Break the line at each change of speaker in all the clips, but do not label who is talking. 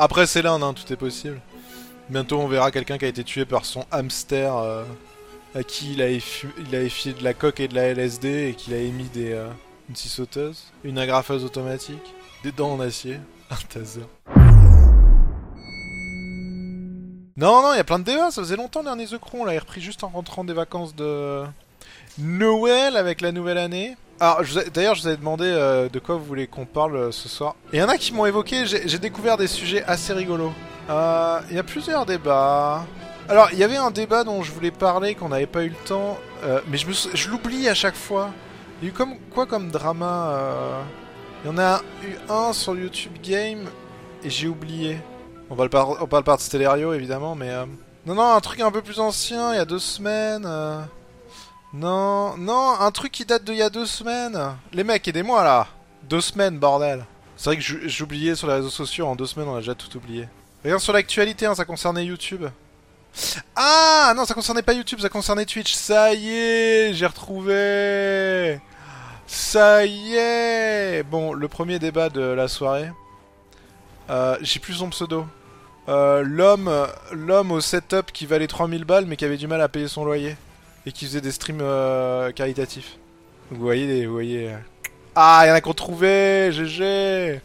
Après, c'est l'Inde, hein, tout est possible. Bientôt, on verra quelqu'un qui a été tué par son hamster euh, à qui il a, il effié de la coque et de la LSD et qu'il a émis des, euh, une scie sauteuse, une agrafeuse automatique, des dents en acier, un taser. Non, non, il y a plein de débats, ça faisait longtemps dernier The Crew, on l'a repris juste en rentrant des vacances de Noël avec la nouvelle année. Alors, d'ailleurs, je vous avais demandé euh, de quoi vous voulez qu'on parle euh, ce soir. Il y en a qui m'ont évoqué, j'ai découvert des sujets assez rigolos. Euh, Il y a plusieurs débats. Alors, il y avait un débat dont je voulais parler, qu'on n'avait pas eu le temps, euh, mais je, l'oublie à chaque fois. Il y a eu comme, quoi comme drama euh, Il y en a eu un sur YouTube Game, et j'ai oublié. On va le par- on parle pas de Stellario, évidemment, mais... euh, Non, non, un truc un peu plus ancien, il y a deux semaines... Non, non, un truc qui date d'il y a deux semaines. Les mecs, aidez-moi là. Deux semaines, bordel. C'est vrai que j'ou- j'oubliais sur les réseaux sociaux, en deux semaines on a déjà tout oublié. Regarde sur l'actualité, hein, ça concernait YouTube. Ah non, ça concernait pas YouTube, ça concernait Twitch. Ça y est, j'ai retrouvé. Ça y est. Bon, le premier débat de la soirée. Euh, j'ai plus son pseudo. Euh, l'homme, l'homme au setup qui valait 3000 balles mais qui avait du mal à payer son loyer et qui faisait des streams euh, caritatifs. Vous voyez, vous voyez. euh. Ah, il y en a qu'on trouvé, GG.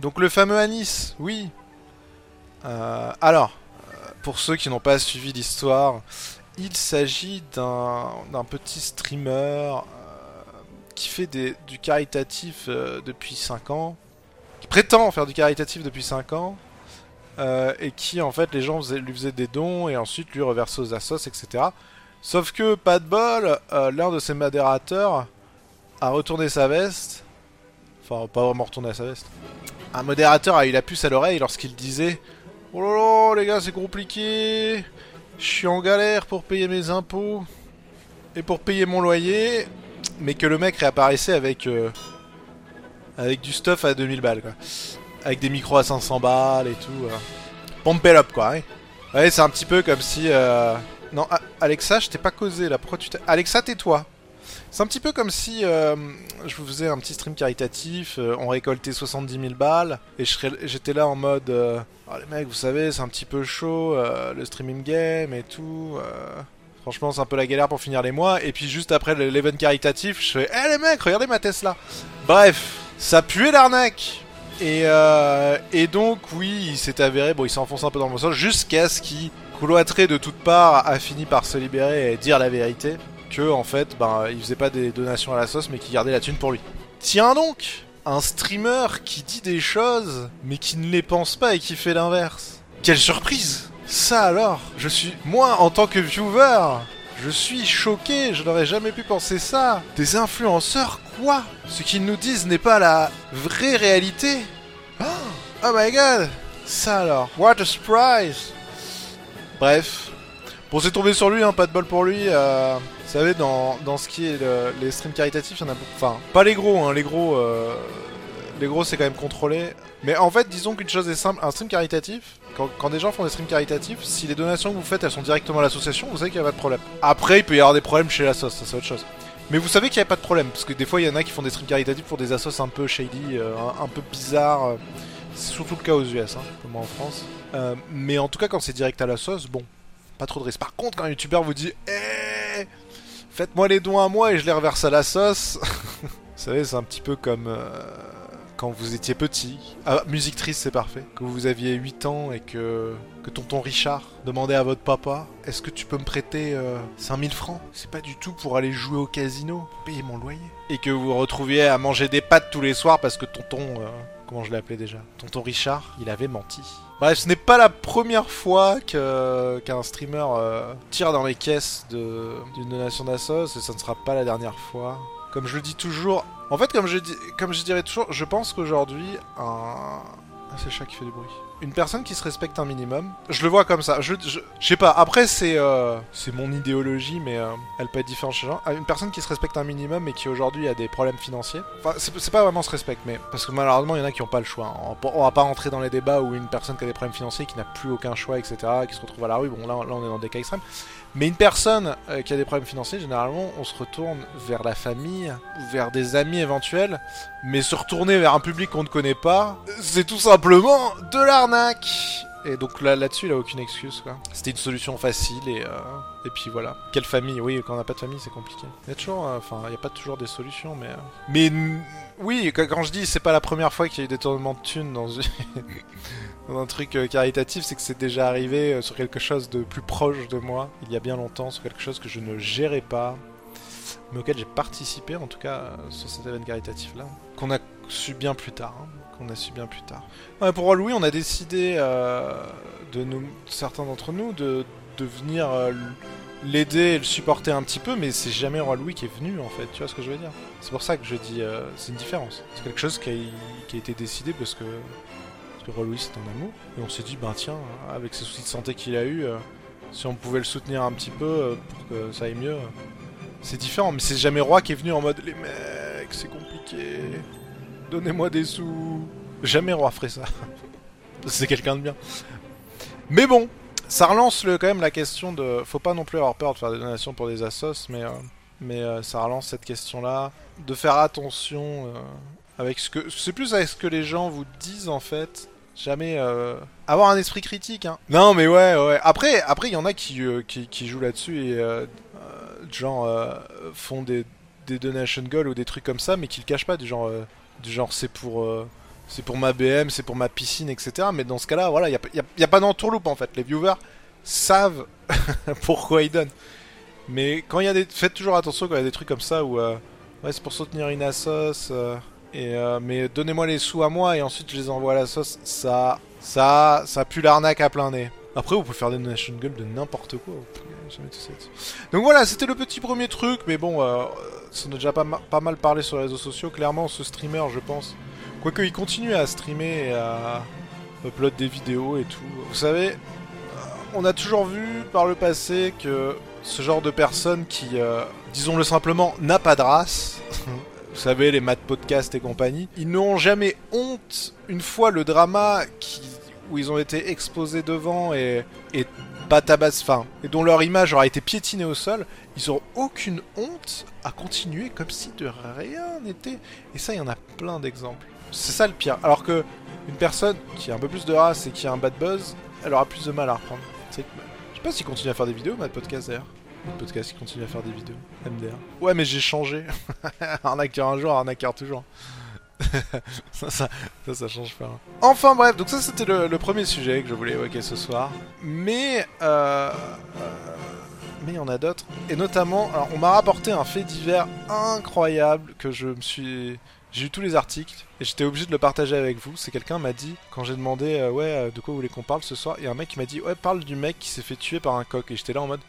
Donc le fameux Anis, oui. Euh, alors, pour ceux qui n'ont pas suivi l'histoire, il s'agit d'un petit streamer qui fait des- du caritatif depuis 5 ans, qui prétend faire du caritatif depuis 5 ans, et qui en fait les gens lui faisaient des dons et ensuite lui reversaient aux assos, etc. Sauf que, pas de bol, euh, l'un de ses modérateurs a retourné sa veste. Enfin, pas vraiment retourné à sa veste. Un modérateur a eu la puce à l'oreille lorsqu'il disait Oh là là, les gars, c'est compliqué. Je suis en galère pour payer mes impôts et pour payer mon loyer. Mais que le mec réapparaissait avec. euh, avec du stuff à 2000 balles, quoi. Avec des micros à 500 balles et tout. euh. Pump it up, quoi. hein. C'est un petit peu comme si. euh, Non, Alexa, je t'ai pas causé là. Pourquoi tu t'es. Alexa, tais-toi. C'est un petit peu comme si euh, je vous faisais un petit stream caritatif, euh, on récoltait 70 000 balles, et j'étais là en mode euh, Ah, les mecs, vous savez, c'est un petit peu chaud, le streaming game et tout. franchement, c'est un peu la galère pour finir les mois. Et puis juste après le- l'event caritatif, je fais Eh les mecs, regardez ma Tesla Bref, ça puait l'arnaque et, donc, oui, il s'est avéré, bon, il s'est enfoncé un peu dans le mensonge, jusqu'à ce qu'il, cloîtré de toutes parts, a fini par se libérer et dire la vérité, que, en fait, ben, il faisait pas des donations à la sauce, mais qu'il gardait la thune pour lui. Tiens donc Un streamer qui dit des choses, mais qui ne les pense pas et qui fait l'inverse. Quelle surprise Ça alors Je suis... Moi, en tant que viewer, je suis choqué, je n'aurais jamais pu penser ça. Des influenceurs, quoi? Ce qu'ils nous disent n'est pas la vraie réalité. Oh, oh my god Ça alors, what a surprise Bref. Bon, c'est tombé sur lui, hein, pas de bol pour lui. euh, vous savez, dans, dans ce qui est le- les streams caritatifs, il y en a beaucoup. Enfin, pas les gros, hein, les gros... euh, les gros, c'est quand même contrôlé. Mais en fait, disons qu'une chose est simple, un stream caritatif, quand, des gens font des streams caritatifs, si les donations que vous faites, elles sont directement à l'association, vous savez qu'il n'y a pas de problème. Après, il peut y avoir des problèmes chez la ça c'est autre chose. Mais vous savez qu'il n'y a pas de problème, parce que des fois, il y en a qui font des streams caritatifs pour des assos un peu shady, euh, un, un peu bizarres. C'est surtout le cas aux US, hein, comme en France. Euh, mais en tout cas, quand c'est direct à la sauce, bon, pas trop de risque. Par contre, quand un youtubeur vous dit Eh, Faites-moi les dons à moi et je les reverse à la sauce. vous savez, c'est un petit peu comme euh, quand vous étiez petit. Ah, musique triste, c'est parfait. Que vous aviez 8 ans et que, que tonton Richard demandait à votre papa Est-ce que tu peux me prêter euh, 5000 francs? C'est pas du tout pour aller jouer au casino, payer mon loyer. Et que vous vous retrouviez à manger des pâtes tous les soirs parce que tonton. euh, comment je l'ai appelé déjà Tonton Richard, il avait menti. Bref, ce n'est pas la première fois qu'un streamer euh, tire dans les caisses d'une donation d'assos et ça ne sera pas la dernière fois. Comme je le dis toujours, en fait, comme je, comme je dirais toujours, je pense qu'aujourd'hui, un. Ah, c'est le chat qui fait du bruit. Une personne qui se respecte un minimum, je le vois comme ça. Je, je, sais pas, après, c'est euh, c'est mon idéologie, mais euh, elle peut être différente chez les gens. Ah, Une personne qui se respecte un minimum et qui aujourd'hui a des problèmes financiers, enfin, c'est pas vraiment se respecte, mais parce que malheureusement, il y en a qui n'ont pas le choix. hein. On, on va pas rentrer dans les débats où une personne qui a des problèmes financiers, qui n'a plus aucun choix, etc., qui se retrouve à la rue, bon, là, là on est dans des cas extrêmes. Mais une personne euh, qui a des problèmes financiers, généralement, on se retourne vers la famille vers des amis éventuels, mais se retourner vers un public qu'on ne connaît pas, c'est tout simplement de Et donc là, là-dessus, il a aucune excuse, quoi. C'était une solution facile et, euh, et puis voilà. Quelle famille? Oui, quand on n'a pas de famille, c'est compliqué. Il y a toujours, euh, enfin, il n'y a pas toujours des solutions, mais. euh, Mais oui, quand, je dis c'est pas la première fois qu'il y a eu des tournements de thunes dans, un truc caritatif, c'est que c'est déjà arrivé sur quelque chose de plus proche de moi, il y a bien longtemps, sur quelque chose que je ne gérais pas, mais auquel j'ai participé en tout cas euh, sur cet événement caritatif là, qu'on a su bien plus tard. hein, qu'on a su bien plus tard. Ouais, pour Louis, on a décidé euh, de nous, certains d'entre nous, de, de venir euh, l'aider et le supporter un petit peu, mais c'est jamais Roi Louis qui est venu en fait, tu vois ce que je veux dire? C'est pour ça que je dis, euh, c'est une différence. C'est quelque chose qui a, qui a été décidé parce que, parce que Roi Louis c'est un amour, et on s'est dit, ben tiens, avec ses soucis de santé qu'il a eu, si on pouvait le soutenir un petit peu pour que ça aille mieux, c'est différent, mais c'est jamais Roi qui est venu en mode, les mecs, c'est compliqué, donnez-moi des sous. Jamais Roi ferait ça. c'est quelqu'un de bien. Mais bon, ça relance le, quand même la question de. Faut pas non plus avoir peur de faire des donations pour des assos, mais, euh, mais euh, ça relance cette question-là. De faire attention euh, avec ce que. C'est plus avec ce que les gens vous disent en fait. Jamais avoir un esprit critique. Hein. Non, mais ouais, ouais. Après, après, il y en a qui, qui, qui jouent là-dessus et genre euh, font des, des donation goals ou des trucs comme ça, mais qui le cachent pas. Du genre, euh, du genre, c'est pour. euh, c'est pour ma BM, c'est pour ma piscine, etc. Mais dans ce cas-là, voilà, il n'y a, a- a pas d'entourloupe en fait. Les viewers savent pourquoi ils donnent. Mais quand il y a des. Faites toujours attention quand il y a des trucs comme ça où. euh, ouais, c'est pour soutenir une assos. et, mais donnez-moi les sous à moi et ensuite je les envoie à la sauce. Ça. Ça. Ça pue l'arnaque à plein nez. Après, vous pouvez faire des donation goals de n'importe quoi. Donc voilà, c'était le petit premier truc. Mais bon, euh, ça en a déjà pas, ma- pas mal parlé sur les réseaux sociaux. Clairement, ce streamer, je pense. Quoique, il continue à streamer et à upload des vidéos et tout. Vous savez, euh, on a toujours vu par le passé que ce genre de personne qui, euh, disons-le simplement, n'a pas de race, vous savez, les maths podcast et compagnie, ils n'ont jamais honte, une fois le drama qui, où ils ont été exposés devant et, et enfin, et dont leur image aura été piétinée au sol, ils auront aucune honte à continuer comme si de rien n'était. Et ça, il y en a plein d'exemples. C'est ça le pire. Alors que une personne qui a un peu plus de race et qui a un bad buzz, elle aura plus de mal à reprendre. Je sais pas s'il continue à faire des vidéos, Mad Podcast d'ailleurs. Mad Podcast qui continue à faire des vidéos. MDR. Ouais, mais j'ai changé. arnaqueur un jour, arnaqueur toujours. ça, ça, change pas. hein. Enfin bref, donc ça c'était le, premier sujet que je voulais évoquer ce soir. Mais, euh, euh, mais il y en a d'autres. Et notamment, alors, on m'a rapporté un fait divers incroyable que je me suis... J'ai eu tous les articles et j'étais obligé de le partager avec vous. C'est quelqu'un m'a dit quand j'ai demandé euh, ouais euh, de quoi vous voulez qu'on parle ce soir. Il un mec qui m'a dit ouais parle du mec qui s'est fait tuer par un coq et j'étais là en mode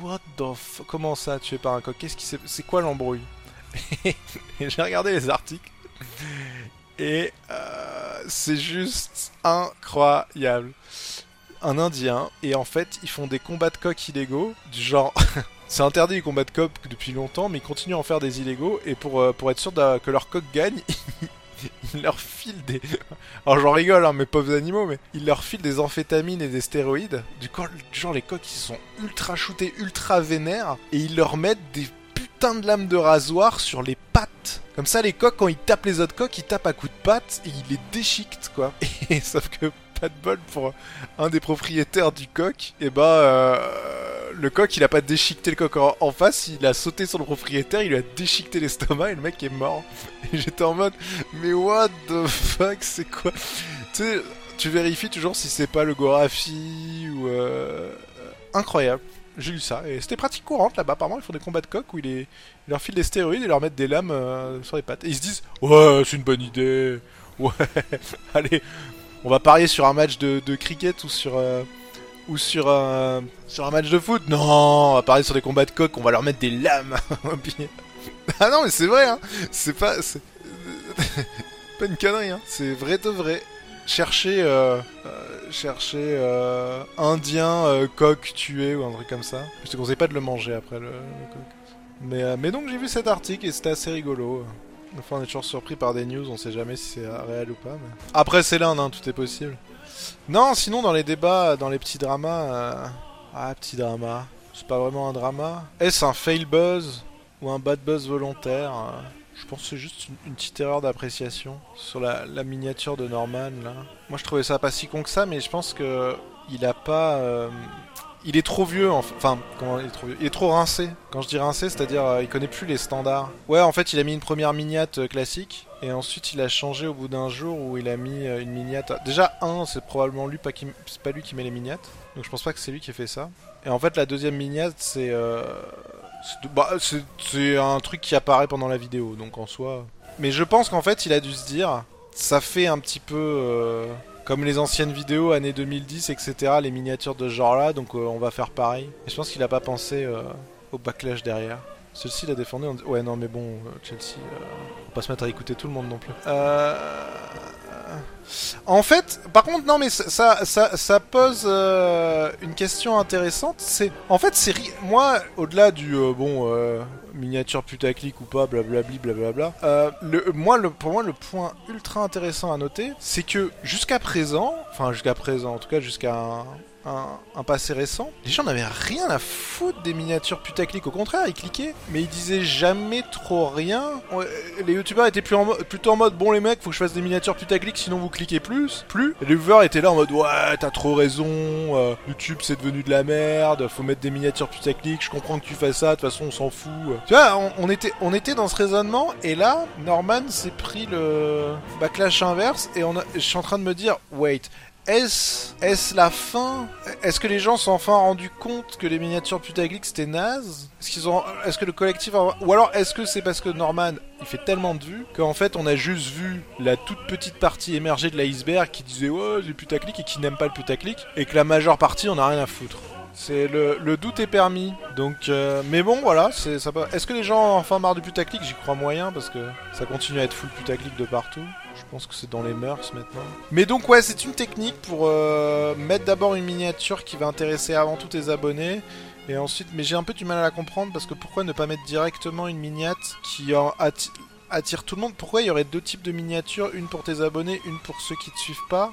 what the f comment ça tué par un coq? Qu'est-ce c'est quoi l'embrouille? Et j'ai regardé les articles et euh, c'est juste incroyable. Un Indien et en fait ils font des combats de coqs illégaux du genre c'est interdit les combats de coq depuis longtemps, mais ils continuent à en faire des illégaux. Et pour, euh, être sûr que leur coq gagne, ils leur filent des. Alors j'en rigole, hein, mes pauvres animaux, mais ils leur filent des amphétamines et des stéroïdes. Du, coup, genre, les coqs ils sont ultra shootés, ultra vénères, et ils leur mettent des putains de lames de rasoir sur les pattes. Comme ça, les coqs, quand ils tapent les autres coqs, ils tapent à coups de patte et ils les déchiquetent, quoi. Et sauf que pas de bol pour un des propriétaires du coq, et bah euh, le coq il a pas déchiqueté le coq en, en face, il a sauté sur le propriétaire, il lui a déchiqueté l'estomac et le mec est mort. Et j'étais en mode mais what the fuck c'est quoi? Tu sais, tu vérifies toujours si c'est pas le Gorafi ou euh, incroyable. J'ai lu ça et c'était pratique courante là-bas. Apparemment ils font des combats de coq où ils, les... leur filent des stéroïdes et leur mettent des lames euh, sur les pattes. Et ils se disent ouais c'est une bonne idée. Ouais, allez, on va parier sur un match de, cricket ou sur euh, ou sur un sur un match de foot. Non, on va parier sur des combats de coq. On va leur mettre des lames. Ah non, mais c'est vrai. Hein. C'est pas pas une connerie. Hein. C'est vrai de vrai. Chercher euh, euh, euh, indien euh, coq tué ou un truc comme ça. Je te conseille pas de le manger après le, coq. Mais euh, mais donc j'ai vu cet article et c'était assez rigolo. Enfin, on est toujours surpris par des news, on sait jamais si c'est réel ou pas. Mais... Après, c'est l'Inde, hein, tout est possible. Non, sinon, dans les débats, dans les petits dramas. euh, Ah, petit drama. C'est pas vraiment un drama. Est-ce un fail buzz ou un bad buzz volontaire Je pense que c'est juste une, petite erreur d'appréciation sur la, miniature de Norman là. Moi je trouvais ça pas si con que ça, mais je pense que il a pas. euh, il est trop vieux, en enfin, comment il est trop vieux? Il est trop rincé. Quand je dis rincé, c'est-à-dire euh, il connaît plus les standards. Ouais, en fait, il a mis une première miniate euh, classique, et ensuite il a changé au bout d'un jour où il a mis euh, une miniate. Déjà, un, c'est probablement lui, pas, pas lui qui met les miniates, donc je pense pas que c'est lui qui a fait ça. Et en fait, la deuxième miniate, c'est. euh, c'est- Bah, c'est un truc qui apparaît pendant la vidéo, donc en soi. Mais je pense qu'en fait, il a dû se dire, ça fait un petit peu euh, comme les anciennes vidéos années 2010, etc. Les miniatures de ce genre-là, donc euh, on va faire pareil. Et je pense qu'il a pas pensé euh, au backlash derrière. Celle-ci l'a défendu en disant Ouais, non, mais bon, Chelsea, on va pas se mettre à écouter tout le monde non plus. Euh. En fait, par contre, non, mais ça, ça, pose euh, une question intéressante. C'est, en fait, c'est moi, au-delà du euh, bon euh, miniature putaclic ou pas, blablabli, blablabla. le, moi, pour moi, le point ultra intéressant à noter, c'est que jusqu'à présent, enfin jusqu'à présent, en tout cas jusqu'à un, passé récent, les gens n'avaient rien à foutre des miniatures putaclic. Au contraire, ils cliquaient, mais ils disaient jamais trop rien. Les youtubeurs étaient plutôt en mode bon les mecs, faut que je fasse des miniatures putaclic, sinon vous cliquez plus. Plus. Et les viewers étaient là en mode ouais, t'as trop raison. euh, YouTube c'est devenu de la merde. Faut mettre des miniatures putaclic. Je comprends que tu fasses ça. De toute façon, on s'en fout. Tu vois, on, était, on était dans ce raisonnement. Et là, Norman s'est pris le backlash inverse. Et je suis en train de me dire, wait. Est-ce est la fin? Est-ce que les gens sont enfin rendus compte que les miniatures putaclic c'était naze? Est-ce que le collectif ou alors est-ce que c'est parce que Norman il fait tellement de vues qu'en fait on a juste vu la toute petite partie émergée de l'iceberg qui disait ouais du putaclic et qui n'aime pas le putaclic et que la majeure partie on a rien à foutre. C'est le, doute est permis. Donc, euh, mais bon, voilà. C'est ça. Est-ce que les gens enfin marre du putaclic? J'y crois moyen parce que ça continue à être full putaclic de partout. Je pense que c'est dans les mœurs maintenant. Mais donc ouais, c'est une technique pour euh, mettre d'abord une miniature qui va intéresser avant tout tes abonnés. Et ensuite, mais j'ai un peu du mal à la comprendre parce que pourquoi ne pas mettre directement une miniate qui attire tout le monde? Pourquoi il y aurait deux types de miniatures, une pour tes abonnés, une pour ceux qui te suivent pas?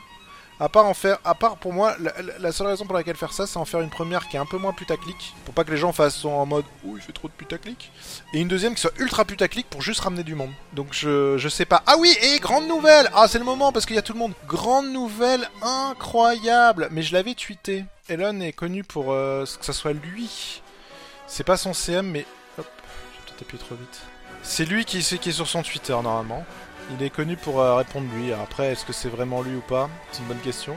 À part pour moi, la, seule raison pour laquelle faire ça, c'est en faire une première qui est un peu moins putaclic, pour pas que les gens fassent en mode ouh il fait trop de putaclic, et une deuxième qui soit ultra putaclic pour juste ramener du monde. Donc je, je sais pas. Ah oui, et grande nouvelle Ah c'est le moment parce qu'il y a tout le monde. Grande nouvelle incroyable Mais je l'avais tweeté. Elon est connu pour euh, que ça soit lui. C'est pas son CM, mais... Hop, j'ai peut-être appuyé trop vite. C'est lui qui, qui est sur son Twitter normalement. Il est connu pour euh, répondre lui. Après, est-ce que c'est vraiment lui ou pas? C'est une bonne question.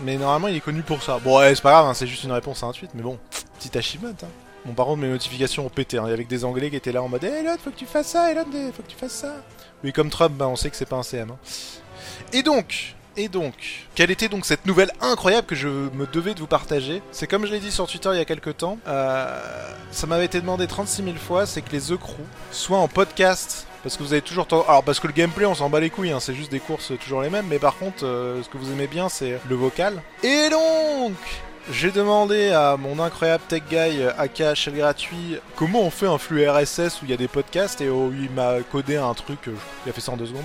Mais normalement, il est connu pour ça. Bon, ouais, c'est pas grave, hein, c'est juste une réponse à un tweet, mais bon, petit achievement. Hein. Bon, par contre, mes notifications ont pété. Hein, avec des Anglais qui étaient là en mode Elon, faut que tu fasses ça, Elon, faut que tu fasses ça. Oui, comme Trump, bah, on sait que c'est pas un CM. hein. Et donc, et donc, quelle était donc cette nouvelle incroyable que je me devais de vous partager? C'est comme je l'ai dit sur Twitter il y a quelques temps, euh, ça m'avait été demandé 36 000 fois, c'est que les The Crew soient en podcast. Parce que vous avez toujours tendance... Alors parce que le gameplay on s'en bat les couilles, hein, c'est juste des courses toujours les mêmes, mais par contre euh, ce que vous aimez bien c'est le vocal. Et donc j'ai demandé à mon incroyable tech guy euh, aka Shell gratuit comment on fait un flux RSS où il y a des podcasts et où il m'a codé un truc, euh, il a fait ça en deux secondes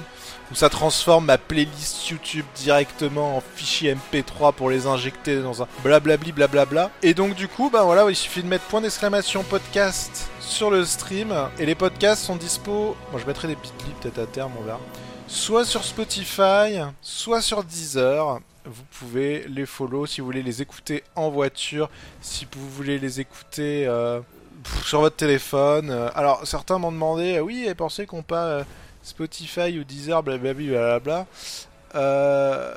où ça transforme ma playlist YouTube directement en fichier MP3 pour les injecter dans un blablabli blablabla. Et donc du coup, bah voilà, il suffit de mettre point d'exclamation podcast sur le stream et les podcasts sont dispo. Bon, je mettrai des bit.ly peut-être à terme, on verra. Soit sur Spotify, soit sur Deezer. Vous pouvez les follow si vous voulez les écouter en voiture, si vous voulez les écouter euh, sur votre téléphone. Euh, Alors certains m'ont demandé, euh, oui, et pensez qu'on pas Spotify ou Deezer, blablabla. Euh,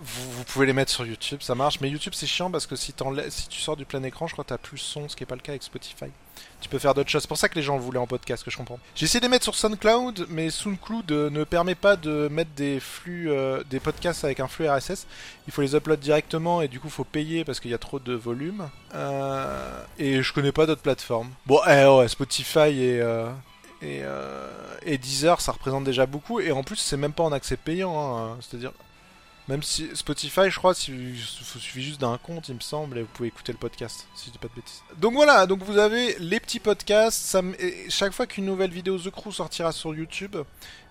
vous, pouvez les mettre sur YouTube, ça marche. Mais YouTube, c'est chiant parce que si, tu sors du plein écran, je crois que t'as plus son, ce qui est pas le cas avec Spotify. Tu peux faire d'autres choses. C'est pour ça que les gens voulaient en podcast, que je comprends. J'ai essayé de les mettre sur SoundCloud, mais SoundCloud ne permet pas de mettre des flux, euh, des podcasts avec un flux RSS. Il faut les upload directement et du coup, faut payer parce qu'il y a trop de volume. Euh, et je connais pas d'autres plateformes. Bon, eh, ouais, Spotify et et, euh, et Deezer, ça représente déjà beaucoup. Et en plus, c'est même pas en accès payant. hein. C'est-à-dire, même si Spotify, je crois, il suffit juste d'un compte, il me semble, et vous pouvez écouter le podcast, si je dis pas de bêtises. Donc voilà, donc vous avez les petits podcasts. Ça, chaque fois qu'une nouvelle vidéo The Crew sortira sur YouTube,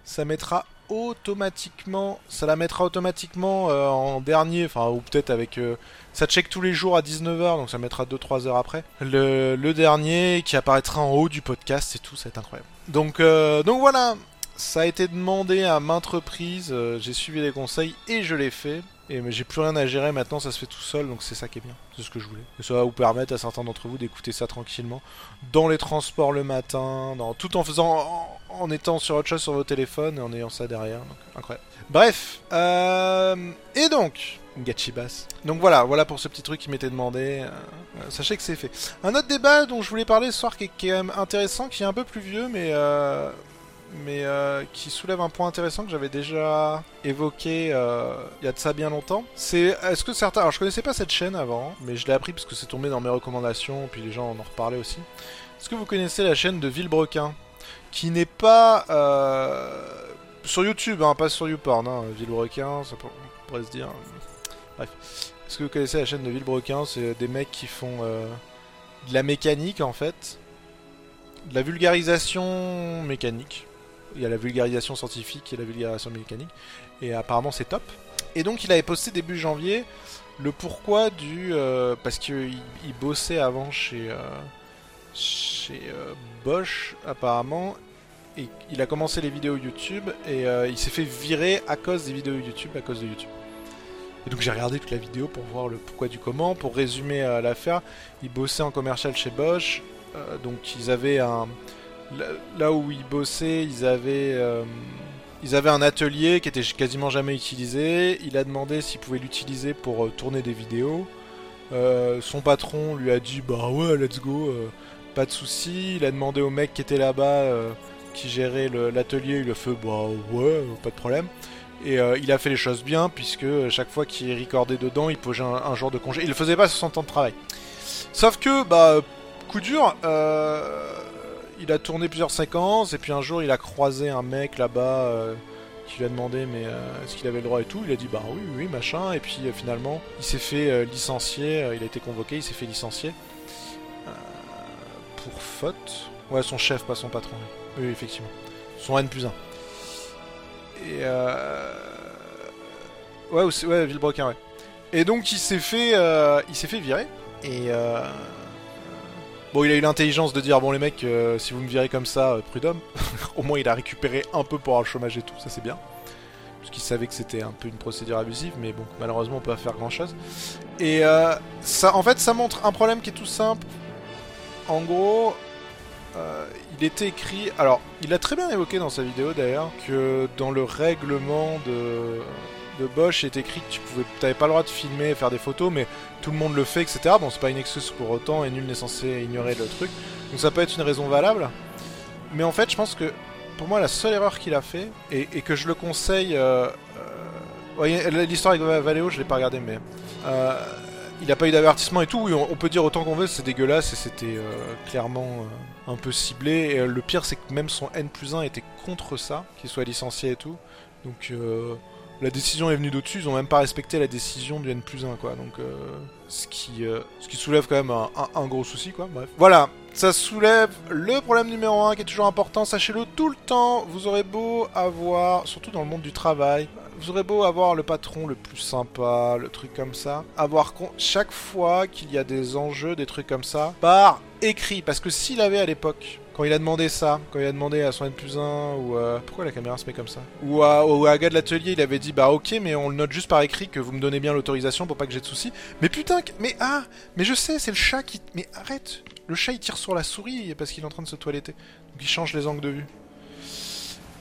ça mettra automatiquement, ça la mettra automatiquement euh, en dernier, enfin ou peut-être avec, euh, ça check tous les jours à 19h, donc ça mettra 2-3 heures après. Le, dernier qui apparaîtra en haut du podcast et tout, ça va être incroyable. Donc, euh, donc voilà, ça a été demandé à maintes reprises, j'ai suivi les conseils et je l'ai fait. Et j'ai plus rien à gérer maintenant, ça se fait tout seul, donc c'est ça qui est bien. C'est ce que je voulais. Et ça va vous permettre à certains d'entre vous d'écouter ça tranquillement, dans les transports le matin, tout en faisant, en, étant sur autre chose sur vos téléphones et en ayant ça derrière. Donc, incroyable. Bref, euh, et donc, Gachibas. Donc voilà, voilà pour ce petit truc qui m'était demandé. Euh, sachez que c'est fait. Un autre débat dont je voulais parler ce soir qui est, qui est quand même intéressant, qui est un peu plus vieux, mais euh, mais euh, qui soulève un point intéressant que j'avais déjà évoqué euh, il y a de ça bien longtemps. C'est est-ce que certains, alors je connaissais pas cette chaîne avant, mais je l'ai appris parce que c'est tombé dans mes recommandations, puis les gens en ont reparlé aussi. Est-ce que vous connaissez la chaîne de Villebrequin, qui n'est pas euh, sur YouTube, hein, pas sur YouPorn, hein, Villebrequin, ça pourrait se dire. Bref, est-ce que vous connaissez la chaîne de Villebrequin C'est des mecs qui font de la mécanique en fait, de la vulgarisation mécanique il y a la vulgarisation scientifique et la vulgarisation mécanique. Et apparemment c'est top. Et donc il avait posté début janvier le pourquoi du... Euh, parce qu'il il bossait avant chez, euh, chez euh, Bosch apparemment. Et il a commencé les vidéos YouTube et il s'est fait virer à cause des vidéos YouTube, à cause de YouTube. Et donc j'ai regardé toute la vidéo pour voir le pourquoi du comment. Pour résumer l'affaire, il bossait en commercial chez Bosch. donc ils avaient un là où ils bossaient, ils avaient, euh, ils avaient un atelier qui était quasiment jamais utilisé. Il a demandé s'il pouvait l'utiliser pour euh, tourner des vidéos. Euh, son patron lui a dit bah ouais, let's go, pas de souci. Il a demandé au mec qui était là-bas, qui gérait l'atelier, il a fait bah ouais, pas de problème. Et il a fait les choses bien puisque chaque fois qu'il recordait dedans, il posait un, jour de congé. Il le faisait pas sur temps de travail. Sauf que bah coup dur. Euh, il a tourné plusieurs séquences et puis un jour il a croisé un mec là-bas euh, qui lui a demandé mais euh, est-ce qu'il avait le droit et tout. Il a dit bah oui oui machin et puis euh, finalement il s'est fait licencier. il a été convoqué, il s'est fait licencier pour faute. Ouais son chef pas son patron. Oui effectivement. Son N plus 1. Et ouais ouais Villebrequin ouais. Et donc il s'est fait il s'est fait virer et Bon, il a eu l'intelligence de dire bon les mecs, euh, si vous me virez comme ça, euh, prud'homme. Au moins, il a récupéré un peu pour avoir le chômage et tout, ça c'est bien. Parce qu'il savait que c'était un peu une procédure abusive, mais bon, malheureusement, on peut pas faire grand chose. Et euh, ça, en fait, ça montre un problème qui est tout simple. En gros, il était écrit. Alors, il a très bien évoqué dans sa vidéo d'ailleurs que dans le règlement de de Bosch est écrit que tu pouvais, pas le droit de filmer faire des photos, mais tout le monde le fait, etc. Bon, c'est pas une excuse pour autant et nul n'est censé ignorer le truc. Donc ça peut être une raison valable. Mais en fait, je pense que pour moi, la seule erreur qu'il a fait, et, que je le conseille. Euh, euh, L'histoire avec Valeo, je l'ai pas regardé, mais. Euh, il a pas eu d'avertissement et tout. On, peut dire autant qu'on veut, c'est dégueulasse et c'était clairement un peu ciblé. Et le pire, c'est que même son N plus 1 était contre ça, qu'il soit licencié et tout. Donc la décision est venue d'au-dessus, ils ont même pas respecté la décision du N plus 1, quoi. Donc, euh, ce, qui, euh, ce qui soulève quand même un, gros souci, quoi. Bref. Voilà, ça soulève le problème numéro 1 qui est toujours important. Sachez-le tout le temps, vous aurez beau avoir, surtout dans le monde du travail, vous aurez beau avoir le patron le plus sympa, le truc comme ça, avoir chaque fois qu'il y a des enjeux, des trucs comme ça, par écrit. Parce que s'il avait à l'époque quand il a demandé ça, quand il a demandé à son N plus 1, ou euh, pourquoi la caméra se met comme ça Ou à, gars de l'atelier, il avait dit bah ok, mais on le note juste par écrit que vous me donnez bien l'autorisation pour pas que j'ai de soucis. Mais putain, mais ah, mais je sais, c'est le chat qui. Mais arrête Le chat il tire sur la souris parce qu'il est en train de se toiletter. Donc il change les angles de vue.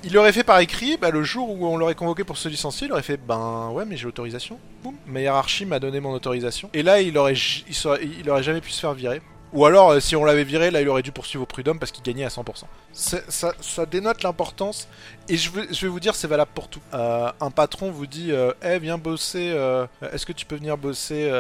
Il l'aurait fait par écrit, bah, le jour où on l'aurait convoqué pour se licencier, il aurait fait ben ouais, mais j'ai l'autorisation. Boum, ma hiérarchie m'a donné mon autorisation. Et là, il aurait, il, il aurait jamais pu se faire virer. Ou alors, euh, si on l'avait viré, là, il aurait dû poursuivre au prud'homme parce qu'il gagnait à 100%. Ça, dénote l'importance. Et je, vais vous dire, c'est valable pour tout. Euh, un patron vous dit Eh, hey, viens bosser. Euh, est-ce que tu peux venir bosser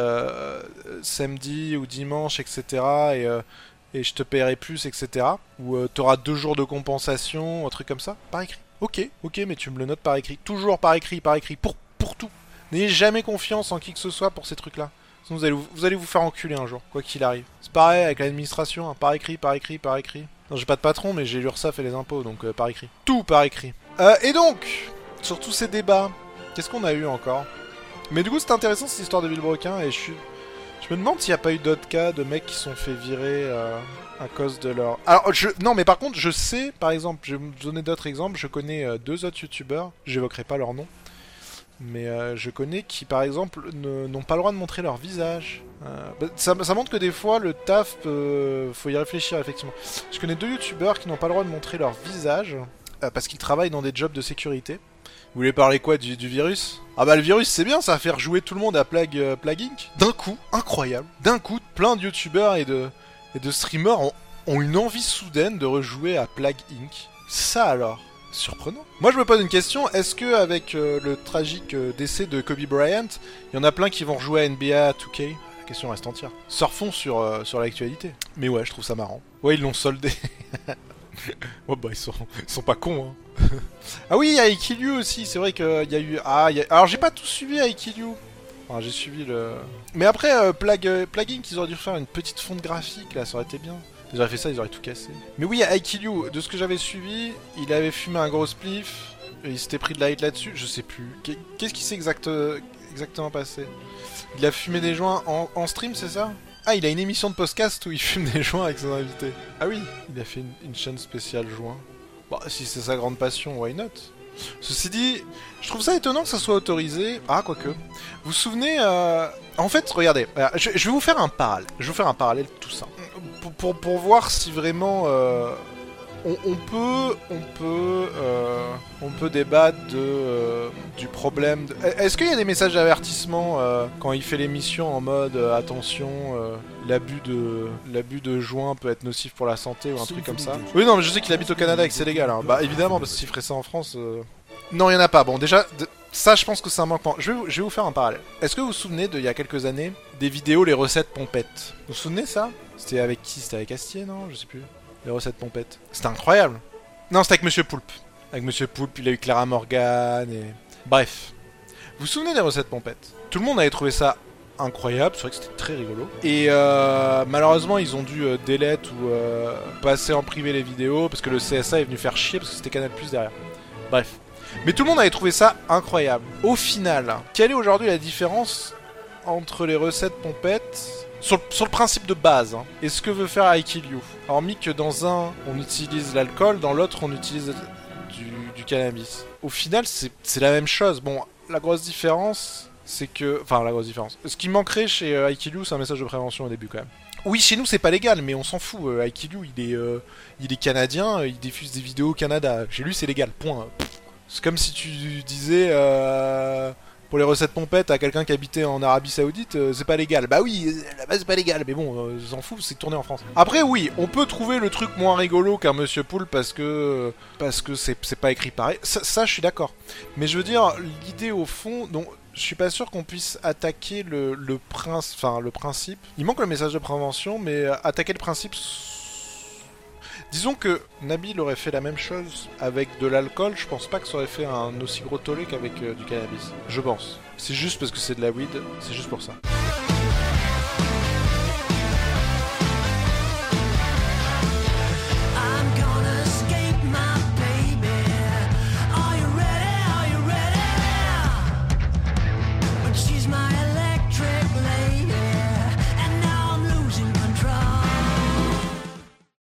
samedi ou dimanche, etc. Et, et je te paierai plus, etc. Ou tu auras deux jours de compensation, un truc comme ça. Par écrit. Ok, ok, mais tu me le notes par écrit. Toujours par écrit, par écrit. Pour, pour tout. N'ayez jamais confiance en qui que ce soit pour ces trucs-là. Sinon, vous allez vous, faire enculer un jour, quoi qu'il arrive. C'est pareil avec l'administration, hein, par écrit, par écrit, par écrit. Non, j'ai pas de patron, mais j'ai l'URSSAF et les impôts, donc euh, par écrit. Tout par écrit. Euh, et donc, sur tous ces débats, qu'est-ce qu'on a eu encore? Mais du coup, c'est intéressant cette histoire de Villebrequin et je me demande s'il n'y a pas eu d'autres cas de mecs qui sont fait virer euh, à cause de leur. Alors, non, mais par contre, je sais, par exemple, je vais vous donner d'autres exemples. Je connais deux autres youtubeurs, j'évoquerai pas leur nom, mais euh, je connais qui, par exemple, n'ont pas le droit de montrer leur visage. Euh, bah, ça, montre que des fois, le taf, peut- faut y réfléchir effectivement. Je connais deux youtubeurs qui n'ont pas le droit de montrer leur visage euh, parce qu'ils travaillent dans des jobs de sécurité. Vous voulez parler quoi du, virus? Ah bah le virus c'est bien, ça va faire jouer tout le monde à Plague, euh, Plague Inc. D'un coup, incroyable, d'un coup, plein de youtubeurs et de, et de streamers ont, ont une envie soudaine de rejouer à Plague Inc. Ça alors? Surprenant. Moi je me pose une question, est-ce que avec euh, le tragique euh, décès de Kobe Bryant, il y en a plein qui vont rejouer à NBA 2K La question reste entière. Sur, euh, sur l'actualité. Mais ouais, je trouve ça marrant. Ouais, ils l'ont soldé. oh bah ils sont, ils sont pas cons hein. ah oui, il y a aussi, c'est vrai qu'il y a eu... Ah, alors j'ai pas tout suivi Aikilyu. Enfin, j'ai suivi le... Mais après, euh, Plague, Plague Inc, ils auraient dû faire une petite fonte graphique, là, ça aurait été bien. Ils auraient fait ça, ils auraient tout cassé. Mais oui, Aikilyu, de ce que j'avais suivi, il avait fumé un gros spliff, et il s'était pris de la hate là-dessus, je sais plus. Qu'est- Qu'est-ce qui s'est exact... exactement passé? Il a fumé des joints en, stream, c'est ça? Ah, il a une émission de podcast où il fume des joints avec ses invités. Ah oui, il a fait une, une chaîne spéciale joints. Bon, si c'est sa grande passion, why not? Ceci dit, je trouve ça étonnant que ça soit autorisé. Ah, quoique. Vous vous souvenez euh, En fait, regardez, euh, je, vais vous faire un parallèle. Je vais vous faire un parallèle tout ça. Pour voir si vraiment... euh, on, peut, on peut, euh, on peut débattre de, euh, du problème. de- Est-ce qu'il y a des messages d'avertissement euh, quand il fait l'émission en mode attention, l'abus de, l'abus de joint peut être nocif pour la santé ou un truc comme ça? Oui, non, mais je sais qu'il habite au Canada et que c'est légal. hein. Bah évidemment, parce que s'il ferait ça en France, non, il y en a pas. Bon, déjà, ça, je pense que c'est un manquement. Je vais, vous- je vais vous faire un parallèle. Est-ce que vous vous souvenez de il y a quelques années des vidéos les recettes pompettes? Vous vous souvenez ça? C'était avec qui? C'était avec Astier, non? Je sais plus. Les recettes pompettes. C'était incroyable. Non, c'était avec Monsieur Poulpe. Avec Monsieur Poulpe, il a eu Clara Morgan et. Bref. Vous vous souvenez des recettes pompettes? Tout le monde avait trouvé ça incroyable, c'est vrai que c'était très rigolo. Et euh, malheureusement, ils ont dû euh, ou euh, passer en privé les vidéos parce que le CSA est venu faire chier parce que c'était Canal Plus derrière. Bref. Mais tout le monde avait trouvé ça incroyable. Au final, quelle est aujourd'hui la différence entre les recettes pompettes sur le, principe de base hein, et ce que veut faire Aikilyu Hormis que dans un, on utilise l'alcool, dans l'autre, on utilise du, cannabis. Au final, c'est la même chose. Bon, la grosse différence, c'est que... Enfin, la grosse différence. Ce qui manquerait chez euh, Aikilyu, c'est un message de prévention au début quand même. Oui, chez nous, c'est pas légal, mais on s'en fout. Euh, Aikilyu, il est, euh, il est canadien, euh, il diffuse des vidéos au Canada. Chez lui, c'est légal, point. C'est comme si tu disais... euh, pour les recettes pompettes à quelqu'un qui habitait en Arabie Saoudite, euh, c'est pas légal. Bah oui, euh, là-bas c'est pas légal, mais bon, euh, s'en fout, c'est tourné en France. Après oui, on peut trouver le truc moins rigolo qu'un Monsieur Poule parce que parce que c'est pas écrit pareil. Ça, ça, je suis d'accord. Mais je veux dire, l'idée au fond, donc je suis pas sûr qu'on puisse attaquer le, le prince, enfin le principe. Il manque le message de prévention, mais euh, attaquer le principe. Disons que Nabil aurait fait la même chose avec de l'alcool, je pense pas que ça aurait fait un aussi gros tollé qu'avec euh, du cannabis. Je pense. C'est juste parce que c'est de la weed, c'est juste pour ça.